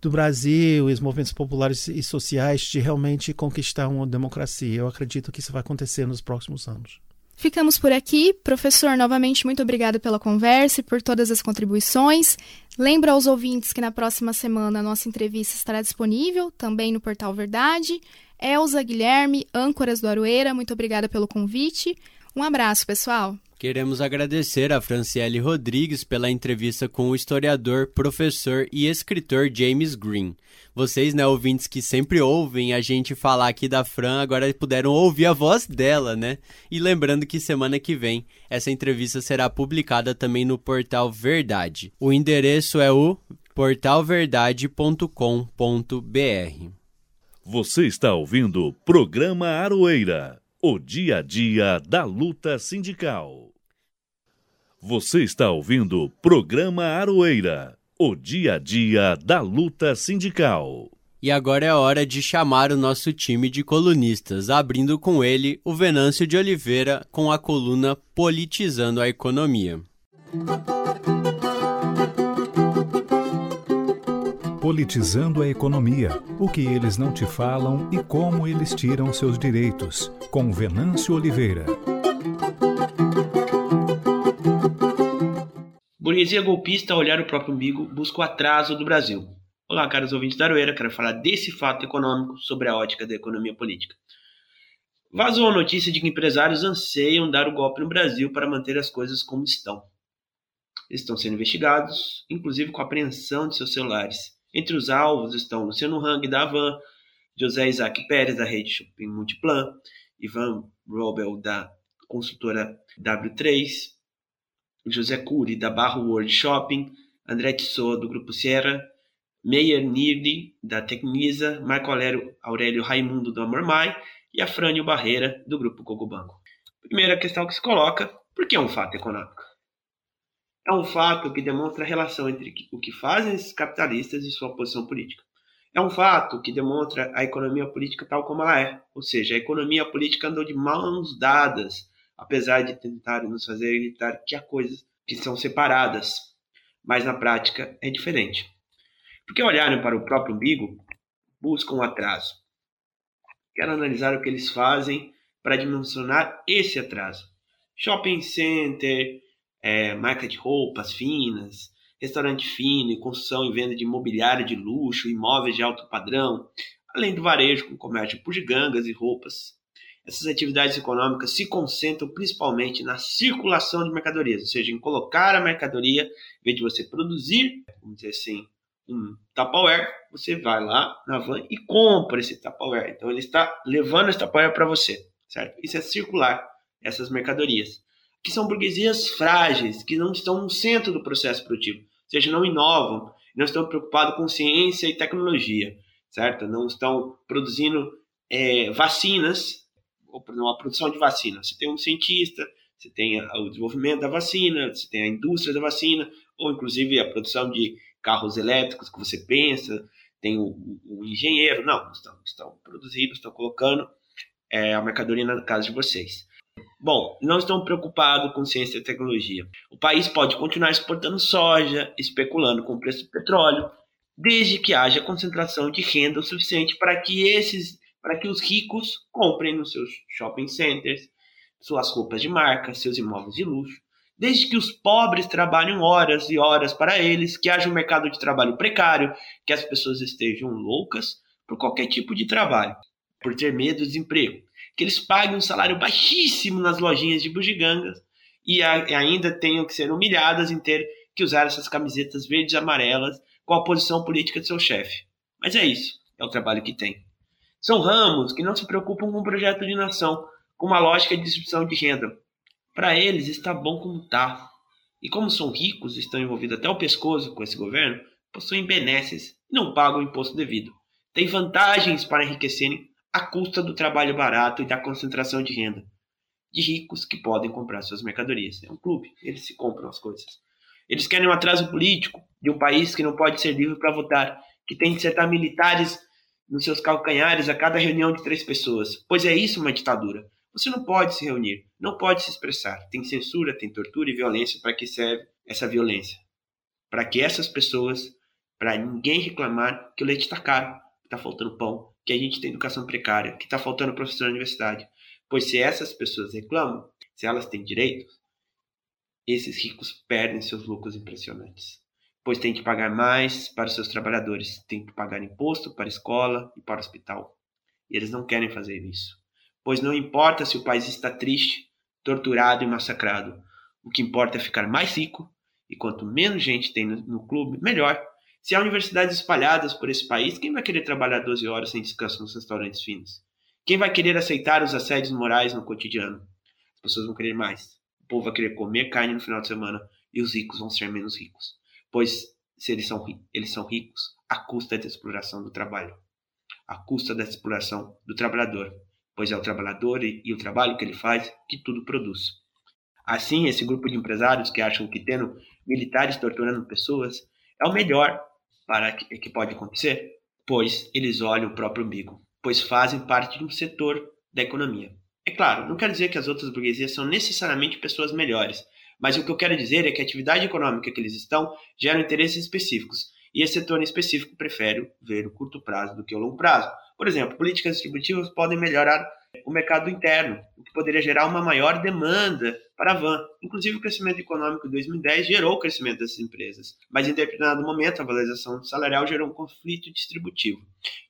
do Brasil e os movimentos populares e sociais de realmente conquistar uma democracia. Eu acredito que isso vai acontecer nos próximos anos. Ficamos por aqui. Professor, novamente, muito obrigado pela conversa e por todas as contribuições. Lembro aos ouvintes que na próxima semana a nossa entrevista estará disponível também no Portal Verdade. Elza Guilherme, âncoras do Aroeira, muito obrigada pelo convite. Um abraço, pessoal. Queremos agradecer a Franciele Rodrigues pela entrevista com o historiador, professor e escritor James Green. Vocês, né, ouvintes que sempre ouvem a gente falar aqui da Fran, agora puderam ouvir a voz dela, né? E lembrando que semana que vem essa entrevista será publicada também no portal Verdade. O endereço é o portalverdade.com.br. Você está ouvindo o programa Aroeira, o dia a dia da luta sindical. Você está ouvindo o programa Aroeira o dia a dia da luta sindical. E agora é hora de chamar o nosso time de colunistas, abrindo com ele o Venâncio de Oliveira com a coluna Politizando a Economia. Politizando a economia, o que eles não te falam e como eles tiram seus direitos, com Venâncio Oliveira. Burguesia golpista, olhar o próprio umbigo, busca o atraso do Brasil. Olá, caros ouvintes da Aroeira, quero falar desse fato econômico sobre a ótica da economia política. Vazou a notícia de que empresários anseiam dar o golpe no Brasil para manter as coisas como estão. Estão sendo investigados, inclusive com apreensão de seus celulares. Entre os alvos estão Luciano Hang, da Avan, José Isaac Pérez, da rede Shopping Multiplan, Ivan Robel, da consultora W3, José Cury, da Barro World Shopping, André Tissot, do Grupo Sierra, Meyer Nirli, da Tecnisa, Marco Aurélio, Aurélio Raimundo, do Amormai e Afrânio Barreira, do Grupo Cogobanco. Primeira questão que se coloca, por que é um fato econômico? é um fato que demonstra a relação entre o que fazem esses capitalistas e sua posição política. É um fato que demonstra a economia política tal como ela é, ou seja, a economia política andou de mãos dadas, apesar de tentarem nos fazer acreditar que há coisas que são separadas, mas na prática é diferente. Porque olharem para o próprio umbigo, buscam um atraso. Quero analisar o que eles fazem para dimensionar esse atraso. Shopping center, é, marca de roupas finas, restaurante fino e construção e venda de imobiliário de luxo, imóveis de alto padrão, além do varejo com comércio por gigangas e roupas. Essas atividades econômicas se concentram principalmente na circulação de mercadorias, ou seja, em colocar a mercadoria, em vez de você produzir, vamos dizer assim, um Tupperware, você vai lá na van e compra esse Tupperware. Então ele está levando esse Tupperware para você, certo? Isso é circular essas mercadorias que são burguesias frágeis, que não estão no centro do processo produtivo, ou seja, não inovam, não estão preocupados com ciência e tecnologia, certo? Não estão produzindo é, vacinas, ou não, a produção de vacina. Você tem um cientista, você tem o desenvolvimento da vacina, você tem a indústria da vacina, ou inclusive a produção de carros elétricos que você pensa, tem o, o engenheiro. Não, estão, estão produzindo, estão colocando é, a mercadoria na casa de vocês. Bom, não estão preocupados com ciência e tecnologia. O país pode continuar exportando soja, especulando com o preço do petróleo, desde que haja concentração de renda o suficiente para que esses, para que os ricos comprem nos seus shopping centers, suas roupas de marca, seus imóveis de luxo, desde que os pobres trabalhem horas e horas para eles, que haja um mercado de trabalho precário, que as pessoas estejam loucas por qualquer tipo de trabalho, por ter medo do desemprego que eles paguem um salário baixíssimo nas lojinhas de bugigangas e, ainda tenham que ser humilhadas em ter que usar essas camisetas verdes e amarelas com a posição política de seu chefe. Mas é isso, é o trabalho que tem. São ramos que não se preocupam com o projeto de nação, com uma lógica de distribuição de renda. Para eles está bom como está. E como são ricos estão envolvidos até o pescoço com esse governo, possuem benesses e não pagam o imposto devido. Têm vantagens para enriquecerem à custa do trabalho barato e da concentração de renda de ricos que podem comprar suas mercadorias. É um clube, eles se compram as coisas. Eles querem um atraso político de um país que não pode ser livre para votar, que tem que sentar militares nos seus calcanhares a cada reunião de três pessoas, pois é isso uma ditadura. Você não pode se reunir, não pode se expressar. Tem censura, tem tortura e violência. Para que serve essa violência? Para que essas pessoas, para ninguém reclamar que o leite está caro, está faltando pão, que a gente tem educação precária, que está faltando professor na universidade. Pois se essas pessoas reclamam, se elas têm direitos, esses ricos perdem seus lucros impressionantes. Pois tem que pagar mais para os seus trabalhadores, tem que pagar imposto para a escola e para o hospital. E eles não querem fazer isso. Pois não importa se o país está triste, torturado e massacrado. O que importa é ficar mais rico, e quanto menos gente tem no, no clube, melhor. Se há universidades espalhadas por esse país, quem vai querer trabalhar 12 horas sem descanso nos restaurantes finos? Quem vai querer aceitar os assédios morais no cotidiano? As pessoas vão querer mais. O povo vai querer comer carne no final de semana e os ricos vão ser menos ricos. Pois se eles são, eles são ricos à custa da exploração do trabalho, à custa da exploração do trabalhador, pois é o trabalhador e, e o trabalho que ele faz que tudo produz. Assim, esse grupo de empresários que acham que tendo militares torturando pessoas é o melhor para que, que pode acontecer, pois eles olham o próprio umbigo, pois fazem parte de um setor da economia. É claro, não quer dizer que as outras burguesias são necessariamente pessoas melhores, Mas o que eu quero dizer é que a atividade econômica que eles estão gera interesses específicos. E esse setor em específico prefere ver o curto prazo do que o longo prazo. Por exemplo, políticas distributivas podem melhorar o mercado interno, o que poderia gerar uma maior demanda para a van. Inclusive, o crescimento econômico de 2010 gerou o crescimento dessas empresas, mas em determinado momento a valorização salarial gerou um conflito distributivo.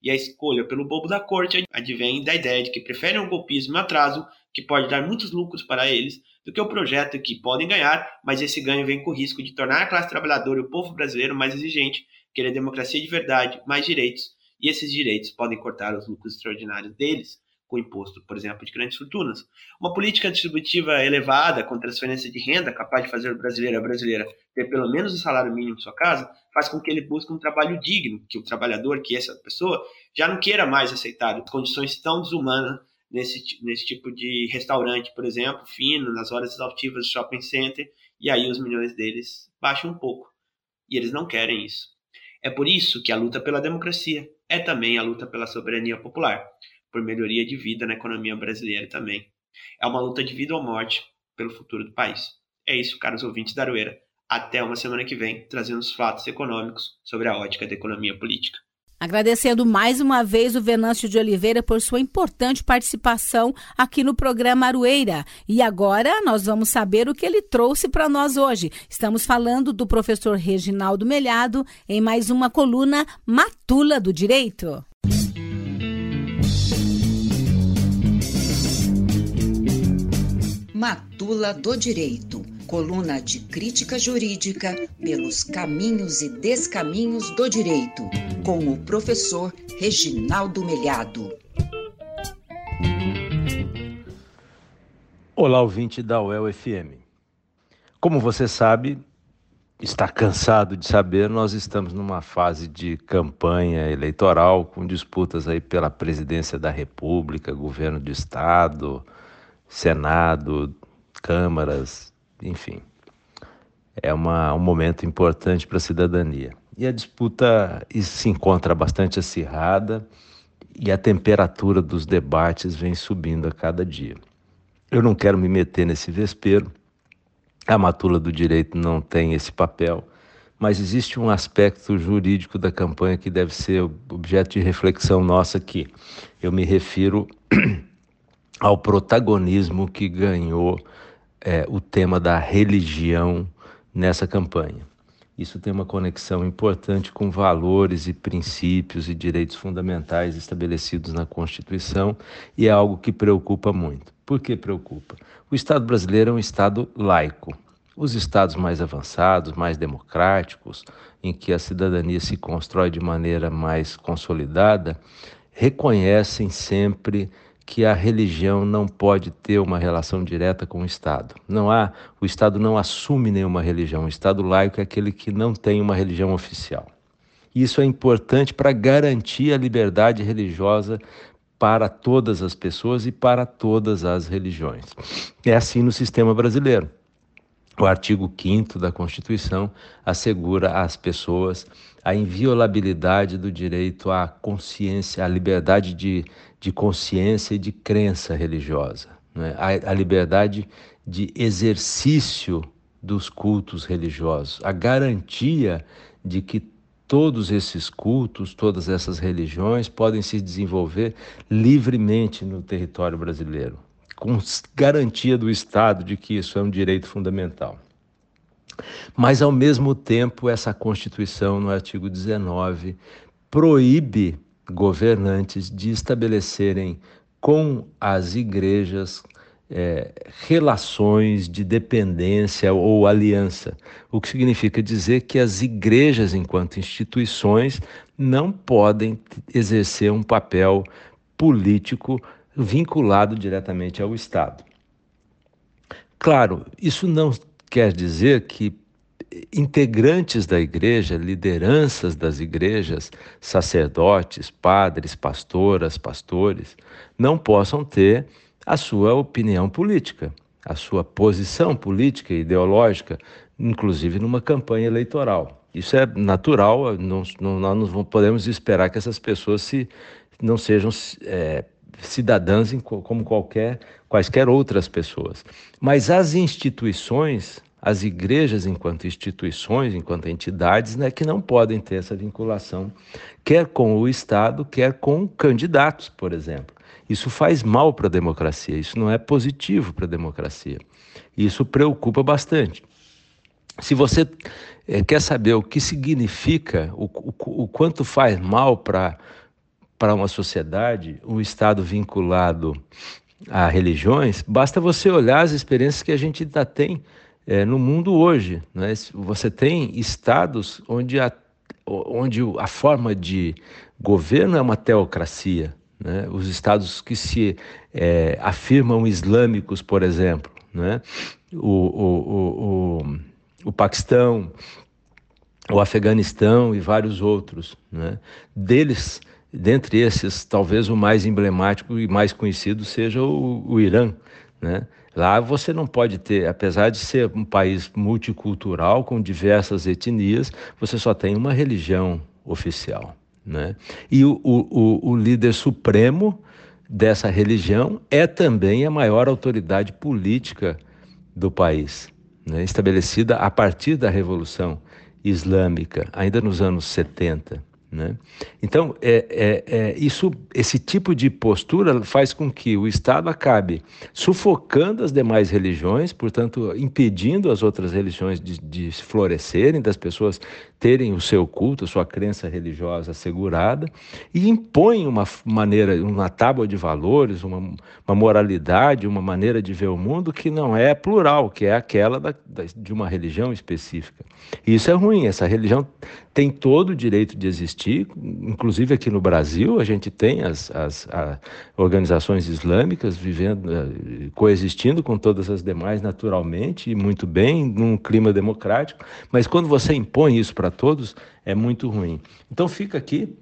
E a escolha pelo bobo da corte advém da ideia de que preferem o golpismo e atraso, que pode dar muitos lucros para eles, do que o projeto que podem ganhar, mas esse ganho vem com o risco de tornar a classe trabalhadora e o povo brasileiro mais exigente, querer democracia de verdade, mais direitos, e esses direitos podem cortar os lucros extraordinários deles com imposto, por exemplo, de grandes fortunas. Uma política distributiva elevada, com transferência de renda, capaz de fazer o brasileiro a brasileira ter pelo menos o salário mínimo em sua casa, faz com que ele busque um trabalho digno, que o trabalhador, que essa pessoa, já não queira mais aceitar condições tão desumanas nesse, nesse tipo de restaurante, por exemplo, fino, nas horas exaustivas do shopping center, e aí os milhões deles baixam um pouco. E eles não querem isso. É por isso que a luta pela democracia é também a luta pela soberania popular por melhoria de vida na economia brasileira também. É uma luta de vida ou morte pelo futuro do país. É isso, caros ouvintes da Aroeira. Até uma semana que vem, trazendo os fatos econômicos sobre a ótica da economia política. Agradecendo mais uma vez o Venâncio de Oliveira por sua importante participação aqui no programa Arueira. E agora nós vamos saber o que ele trouxe para nós hoje. Estamos falando do professor Reginaldo Melhado em mais uma coluna Matula do Direito. Matula do Direito, coluna de crítica jurídica pelos caminhos e descaminhos do direito, com o professor Reginaldo Melhado. Olá, ouvinte da UEL FM. Como você sabe, está cansado de saber, nós estamos numa fase de campanha eleitoral com disputas aí pela presidência da República, governo do estado, Senado, câmaras, enfim. É uma, um momento importante para a cidadania. E a disputa se encontra bastante acirrada e a temperatura dos debates vem subindo a cada dia. Eu não quero me meter nesse vespeiro, a matula do direito não tem esse papel, mas existe um aspecto jurídico da campanha que deve ser objeto de reflexão nossa aqui. Eu me refiro ao protagonismo que ganhou é, o tema da religião nessa campanha. Isso tem uma conexão importante com valores e princípios e direitos fundamentais estabelecidos na Constituição e é algo que preocupa muito. Por que preocupa? O Estado brasileiro é um Estado laico. Os estados mais avançados, mais democráticos, em que a cidadania se constrói de maneira mais consolidada, reconhecem sempre que a religião não pode ter uma relação direta com o Estado. Não há, o Estado não assume nenhuma religião. O Estado laico é aquele que não tem uma religião oficial. Isso é importante para garantir a liberdade religiosa para todas as pessoas e para todas as religiões. É assim no sistema brasileiro. O artigo 5 da Constituição assegura às pessoas a inviolabilidade do direito à consciência, à liberdade de de consciência e de crença religiosa, né? a, a liberdade de exercício dos cultos religiosos, a garantia de que todos esses cultos, todas essas religiões podem se desenvolver livremente no território brasileiro, com garantia do Estado de que isso é um direito fundamental. Mas, ao mesmo tempo, essa Constituição, no artigo 19, proíbe governantes de estabelecerem com as igrejas é, relações de dependência ou aliança, o que significa dizer que as igrejas, enquanto instituições, não podem exercer um papel político vinculado diretamente ao Estado. Claro, isso não quer dizer que integrantes da igreja, lideranças das igrejas, sacerdotes, padres, pastoras, pastores, não possam ter a sua opinião política, a sua posição política e ideológica, inclusive numa campanha eleitoral. Isso é natural, não, não, nós não podemos esperar que essas pessoas se, não sejam é, cidadãs como qualquer, quaisquer outras pessoas. Mas as instituições as igrejas, enquanto instituições, enquanto entidades, né, que não podem ter essa vinculação, quer com o Estado, quer com candidatos, por exemplo. Isso faz mal para a democracia, isso não é positivo para a democracia. Isso preocupa bastante. Se você é, quer saber o que significa, o, o, o quanto faz mal para uma sociedade um Estado vinculado a religiões, basta você olhar as experiências que a gente ainda tem é, no mundo hoje. Né? Você tem estados onde a, onde a forma de governo é uma teocracia. Né? Os estados que se é, afirmam islâmicos, por exemplo, né? o, o, o, o, o Paquistão, o Afeganistão e vários outros. Né? Deles, dentre esses, talvez o mais emblemático e mais conhecido seja o, o Irã. Né? Lá você não pode ter, apesar de ser um país multicultural com diversas etnias, você só tem uma religião oficial. Né? E o, o, o líder supremo dessa religião é também a maior autoridade política do país, né? estabelecida a partir da Revolução Islâmica, ainda nos anos 70. Né? Então, é, é, é, isso, esse tipo de postura faz com que o Estado acabe sufocando as demais religiões, portanto, impedindo as outras religiões de, de florescerem, das pessoas terem o seu culto, a sua crença religiosa assegurada, e impõe uma maneira, uma tábua de valores, uma, uma moralidade, uma maneira de ver o mundo que não é plural, que é aquela da, da, de uma religião específica. E isso é ruim, essa religião tem todo o direito de existir, inclusive aqui no Brasil, a gente tem as, as organizações islâmicas vivendo, eh, coexistindo com todas as demais naturalmente e muito bem, num clima democrático, mas quando você impõe isso para todos, é muito ruim. Então fica aqui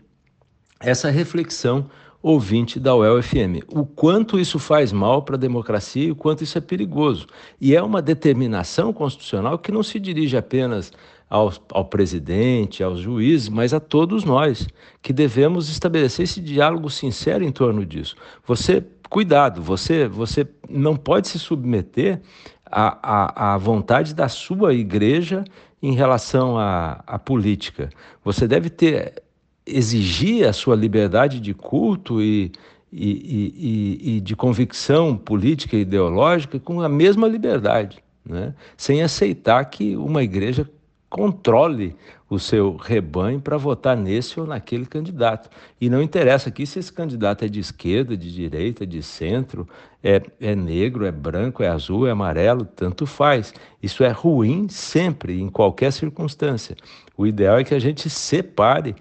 essa reflexão ouvinte da UEL-FM. O quanto isso faz mal para a democracia e o quanto isso é perigoso. E é uma determinação constitucional que não se dirige apenas ao, ao presidente, aos juízes, mas a todos nós, que devemos estabelecer esse diálogo sincero em torno disso. Você, cuidado, você, você não pode se submeter à, à, à vontade da sua igreja em relação à, à política. Você deve ter exigir a sua liberdade de culto e, e, e, e, de convicção política e ideológica com a mesma liberdade, né? sem aceitar que uma igreja controle o seu rebanho para votar nesse ou naquele candidato. E não interessa aqui se esse candidato é de esquerda, de direita, de centro, é, é negro, é branco, é azul, é amarelo, tanto faz. Isso é ruim sempre, em qualquer circunstância. O ideal é que a gente separe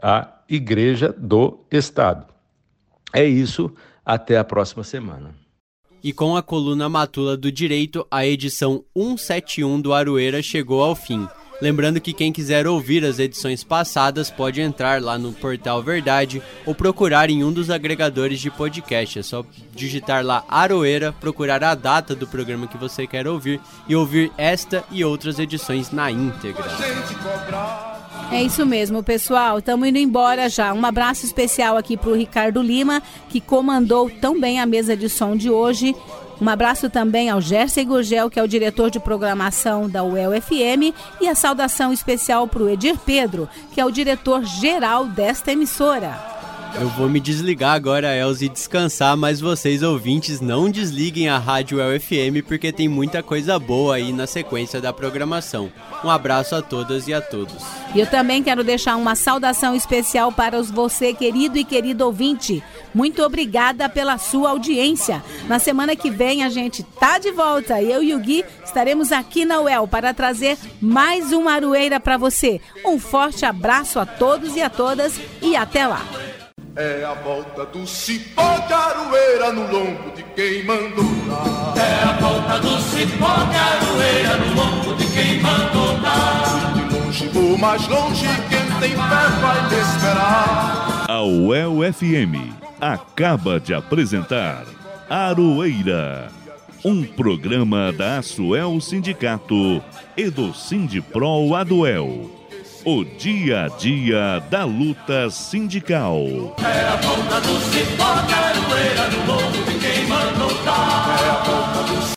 a igreja do Estado. É isso, até a próxima semana. E com a coluna Matula do Direito, a edição 171 do Aroeira chegou ao fim. Lembrando que quem quiser ouvir as edições passadas pode entrar lá no Portal Verdade ou procurar em um dos agregadores de podcast. É só digitar lá Aroeira, procurar a data do programa que você quer ouvir e ouvir esta e outras edições na íntegra. É isso mesmo, pessoal. Estamos indo embora já. Um abraço especial aqui para o Ricardo Lima, que comandou tão bem a mesa de som de hoje. Um abraço também ao Gerson Gurgel, que é o diretor de programação da UEL FM, e a saudação especial para o Edir Pedro, que é o diretor geral desta emissora. Eu vou me desligar agora, Elze, e descansar, mas vocês ouvintes não desliguem a Rádio UFM porque tem muita coisa boa aí na sequência da programação. Um abraço a todas e a todos. E eu também quero deixar uma saudação especial para os você, querido e querido ouvinte. Muito obrigada pela sua audiência. Na semana que vem a gente tá de volta. Eu e o Gui estaremos aqui na UEL para trazer mais uma aroeira para você. Um forte abraço a todos e a todas e até lá. É a volta do cipó de aroeira no lombo de quem mandou dar. É a volta do cipó de aroeira no lombo de quem mandou dar. De longe ou mais longe, quem tem fé vai te esperar. A UEL FM acaba de apresentar Aroeira, um programa da Asuel Sindicato e do Sindipro Aduel o dia a dia da luta sindical. É a ponta do cipó, caroeira morro,